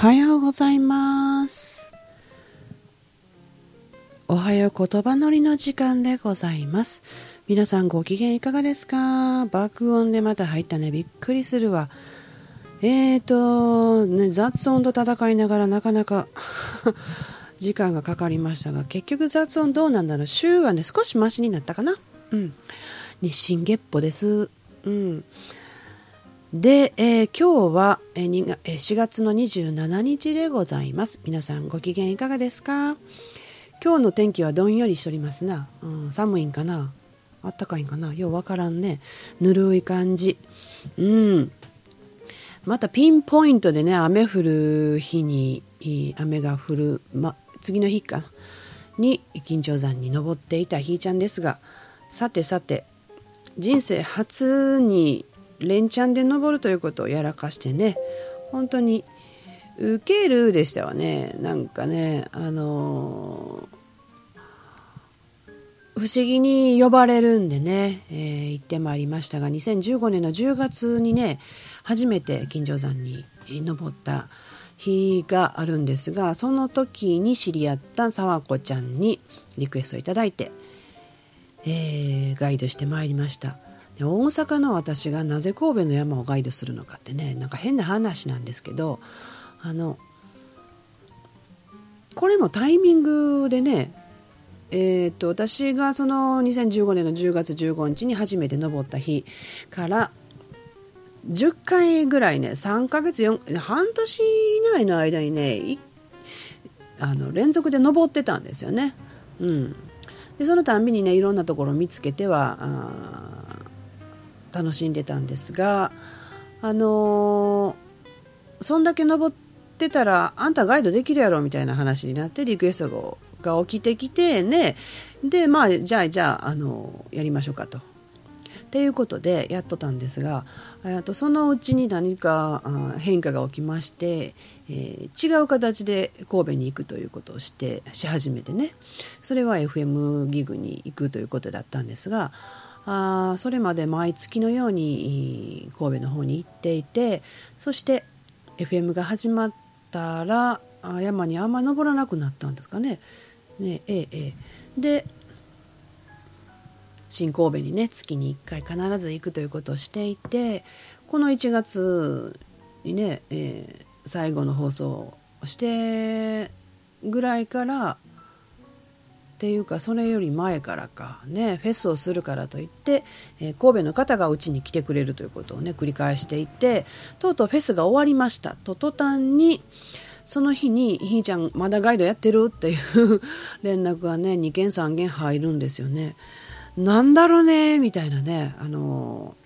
はようございます。おはよう言葉のりの時間でございます。皆さんご機嫌いかがですか？爆音でまた入ったね。びっくりするわ。えーと、ね、雑音と戦いながらなかなか 時間がかかりましたが、結局雑音どうなんだろう？週はね、少しマシになったかな。うん。日進月歩です。うん。で、えー今日は、えーにがえー4月の27日でございます。皆さんご機嫌いかがですか？今日の天気はどんよりしておりますな。うん、寒いんかな？あったかいんかな？ようわからんね。ぬるい感じ。うん。またピンポイントでね、雨降る日に、雨が降る、ま、次の日かなに、金頂山に登っていたひーちゃんですが、さてさて、人生初に連チャンで登るということをやらかしてね。本当に受けるでしたわね。なんかねあのー不思議に呼ばれるんでね、えー行ってまいりましたが2015年の10月にね初めて金城山に登った日があるんですがその時に知り合った沢子ちゃんにリクエストいただいてえーガイドしてまいりました。で大阪の私がなぜ神戸の山をガイドするのかってねなんか変な話なんですけどあのこれもタイミングでねえー、と私がその2015年の10月15日に初めて登った日から10回ぐらいね3ヶ月4半年以内の間にねあの連続で登ってたんですよね。うん、でそのたんびにねいろんなところ見つけては楽しんでたんですがあのーそんだけ登ってたらあんたガイドできるやろみたいな話になってリクエストが起きてきてねでまあじゃあじゃあ、あのーやりましょうかと。っていうことでやっとたんですがとそのうちに何か変化が起きまして、えー違う形で神戸に行くということをしてし始めてねそれは FM ギグに行くということだったんですがあそれまで毎月のように神戸の方に行っていてそして FM が始まったら山にあんま登らなくなったんですかね。ねええええで新神戸にね月に1回必ず行くということをしていてこの1月にね、えー最後の放送をしてぐらいからっていうかそれより前からかねフェスをするからといって、えー神戸の方がうちに来てくれるということをね繰り返していてとうとうフェスが終わりましたと途端にその日に「ひーちゃんまだガイドやってる?」っていう 連絡がね2件3件入るんですよね。なんだろうね？みたいなねあの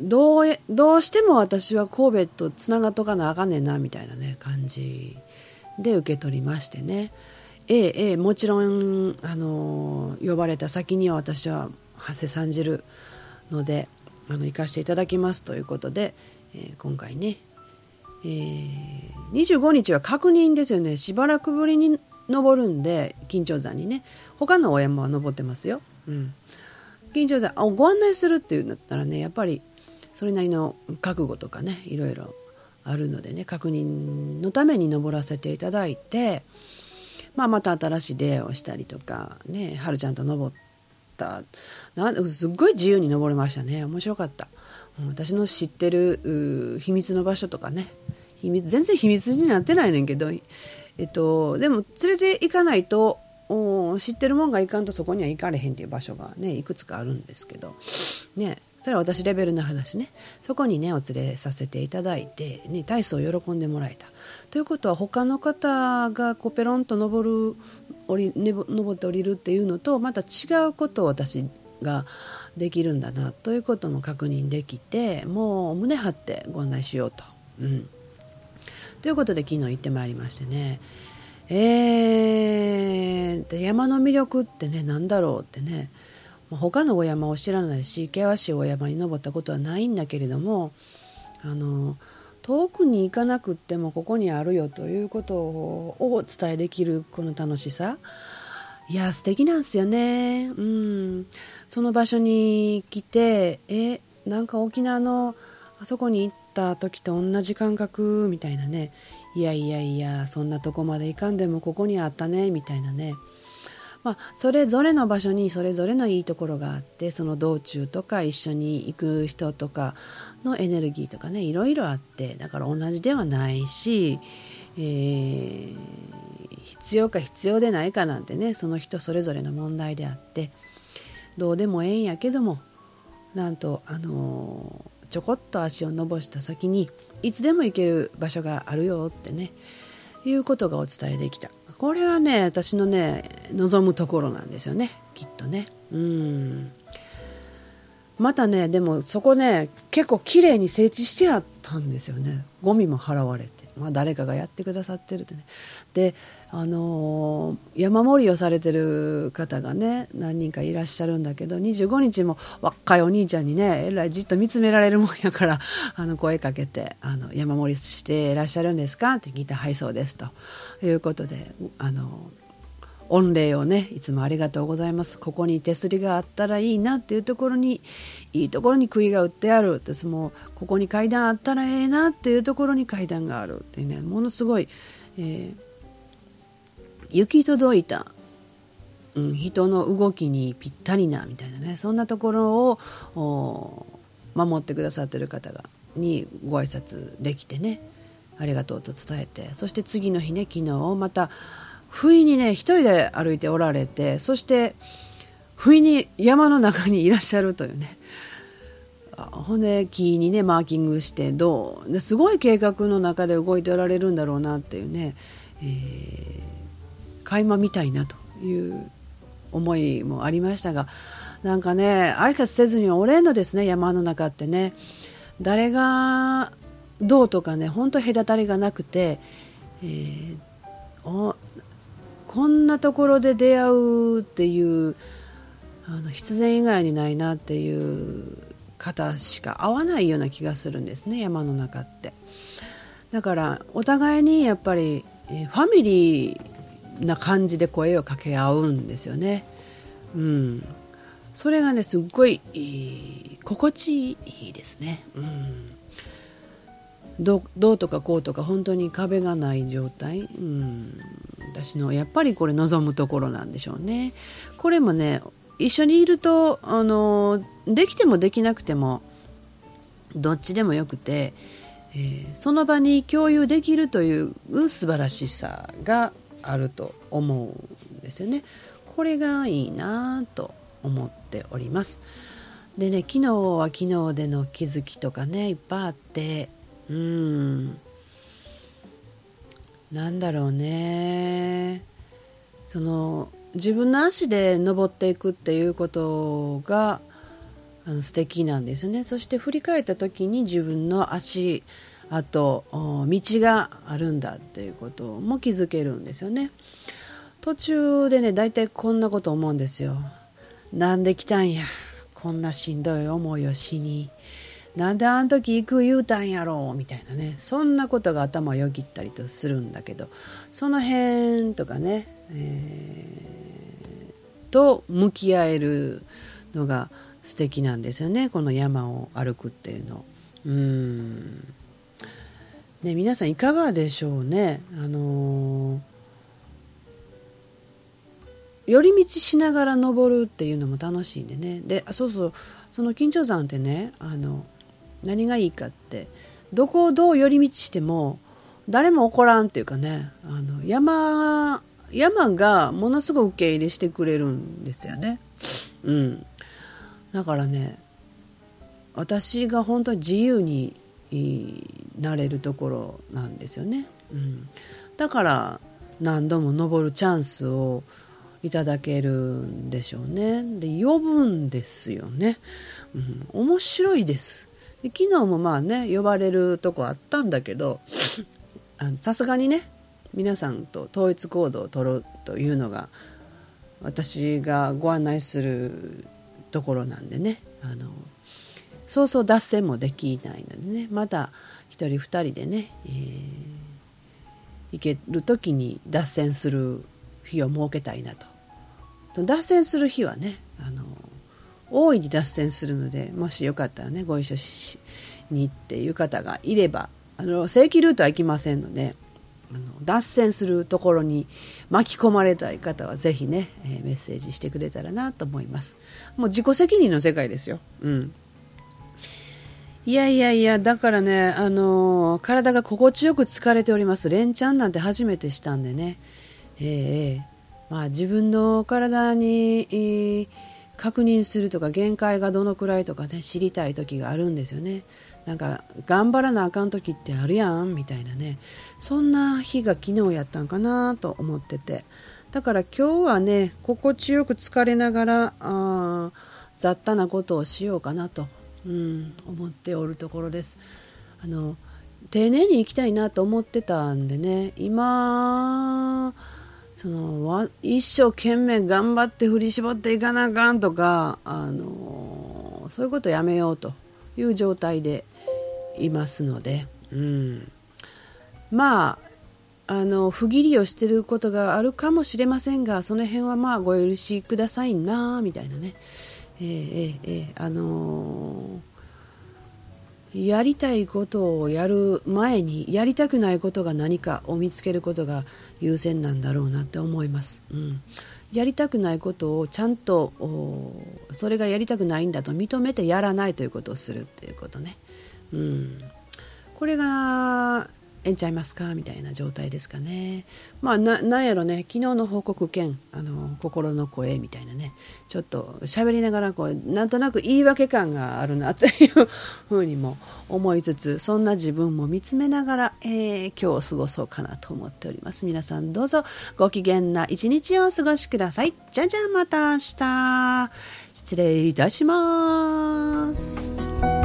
どうどうしても私は神戸とつながっとかなあかんねんなみたいなね感じで受け取りましてねええええもちろんあの呼ばれた先には私は馳せさんじるのであの行かせていただきますということで、えー今回ね、えー25日は確認ですよね。しばらくぶりに登るんで金頂山にね。他のお山は登ってますよ、うん、金頂山あご案内するっていうんだったらねやっぱりそれなりの覚悟とかねいろいろあるのでね確認のために登らせていただいて、まあ、また新しい出会いをしたりとかねはるちゃんと登った。なすっごい自由に登れましたね。面白かった、私の知ってる秘密の場所とかね。秘密全然秘密になってないねんけど、えっと、でも連れて行かないと知ってるもんがいかんとそこには行かれへんっていう場所がねいくつかあるんですけどね。それは私レベルの話ね。そこにねお連れさせていただいて、ね、体操を喜んでもらえた。ということは他の方がこうペロンと登る降り、ね、登って降りるっていうのとまた違うことを私ができるんだなということも確認できてもう胸張ってご案内しようと。うん。ということで昨日行ってまいりましてね。えー、山の魅力ってね何だろうってね。ま他のお山を知らないし険しいお山に登ったことはないんだけれどもあの遠くに行かなくってもここにあるよということをお伝えできるこの楽しさ。いや素敵なんですよね。うん。その場所に来てえなんか沖縄のあそこに行った時と同じ感覚みたいなね。いやいやいやそんなとこまで行かんでもここにあったねみたいなね。まあ、それぞれの場所にそれぞれのいいところがあってその道中とか一緒に行く人とかのエネルギーとかねいろいろあってだから同じではないし、えー、必要か必要でないかなんてねその人それぞれの問題であってどうでもええんやけどもなんとあのー、ちょこっと足を伸ばした先にいつでも行ける場所があるよってねいうことがお伝えできた。これはね私のね望むところなんですよね。きっとね。うん。またねでもそこね結構綺麗に整地してあったんですよね。ゴミも払われて。まあ、誰かがやってくださってるってねであのー、山盛りをされてる方がね何人かいらっしゃるんだけど25日も若いお兄ちゃんにねえらいじっと見つめられるもんやから あの声かけてあの「山盛りしていらっしゃるんですか?」って聞いて「はいそうです」ということであの御礼をねいつもありがとうございます。ここに手すりがあったらいいなっていうところにいいところに杭が打ってある。私もここに階段あったらええなっていうところに階段があるっていうねものすごい、えー、行き届いた、うん、人の動きにぴったりなみたいなねそんなところを守ってくださってる方がにご挨拶できてねありがとうと伝えてそして次の日ね昨日また不意にね一人で歩いておられてそして不意に山の中にいらっしゃるというね。ほんで木にねマーキングしてどう？すごい計画の中で動いておられるんだろうなっていうね、えー、垣間見たいなという思いもありましたがなんかね挨拶せずにおれんのですね山の中ってね。誰がどうとかねほんと隔たりがなくて、えー、こんなところで出会うっていうあの必然以外にないなっていう方しか会わないような気がするんですね山の中って。だからお互いにやっぱりファミリーな感じで声を掛け合うんですよね。うん。それがねすっごい心地いいですね。うん。どうとかこうとか本当に壁がない状態、うん、私のやっぱりこれ望むところなんでしょうね。これもね一緒にいるとあのできてもできなくてもどっちでもよくて、えー、その場に共有できるという素晴らしさがあると思うんですよね。これがいいなと思っております。でね昨日は昨日での気づきとかねいっぱいあってうんなんだろうね。その自分の足で登っていくっていうことがあの素敵なんですよね。そして振り返った時に自分の足あと道があるんだっていうことも気づけるんですよね。途中でね大体こんなこと思うんですよ。なんで来たんや。こんなしんどい思いをしに。なんであの時行く言うたんやろうみたいなねそんなことが頭をよぎったりとするんだけどその辺とかね、えー、と向き合えるのが素敵なんですよねこの山を歩くっていうの。うんね、皆さんいかがでしょうね。あのー、寄り道しながら登るっていうのも楽しいんでね。で、そうそう、その緊張山ってね、あの、何がいいかってどこをどう寄り道しても誰も怒らんっていうかねあの山山がものすごく受け入れしてくれるんですよね。うん、だからね私が本当に自由になれるところなんですよね。うん、だから何度も登るチャンスをいただけるんでしょうね。で呼ぶんですよね。うん、面白いです。昨日もまあね呼ばれるとこあったんだけどさすがにね皆さんと統一行動を取ろうというのが私がご案内するところなんでねあのそうそう脱線もできないのでねまた1人2人でね、えー、行ける時に脱線する日を設けたいなと。脱線する日はねあの大いに脱線するのでもしよかったらねご一緒しにっていう方がいればあの正規ルートは行きませんのであの脱線するところに巻き込まれたい方はぜひね、えー、メッセージしてくれたらなと思いますもう自己責任の世界ですようんいやいやいや、だからね、あのー、体が心地よく疲れております。連チャンなんて初めてしたんでね。えー、まあ、自分の体に、えー、確認するとか限界がどのくらいとかね知りたい時があるんですよね。なんか頑張らなあかん時ってあるやんみたいなね。そんな日が昨日やったんかなと思ってて。だから今日はね心地よく疲れながらあ雑多なことをしようかなと、うん、思っておるところです。あの丁寧に行きたいなと思ってたんでね今その一生懸命頑張って振り絞っていかなあかんとか、あのそういうことやめようという状態でいますので、うん、まああの不義理をしてることがあるかもしれませんがその辺はまあご許しくださいなみたいなね、えー、えー、えー、あのーやりたいことをやる前にやりたくないことが何かを見つけることが優先なんだろうなって思います、うん、やりたくないことをちゃんとそれがやりたくないんだと認めてやらないということをするっていうことね、うん、これがえんちゃいますか？みたいな状態ですかね。まあ、ななんやろね、昨日の報告兼あの心の声みたいなね、ちょっと喋りながらこう、なんとなく言い訳感があるなというふうにも思いつつ、そんな自分も見つめながら、えー、今日を過ごそうかなと思っております。皆さんどうぞご機嫌な一日をお過ごしください。じゃじゃんまた明日。失礼いたします。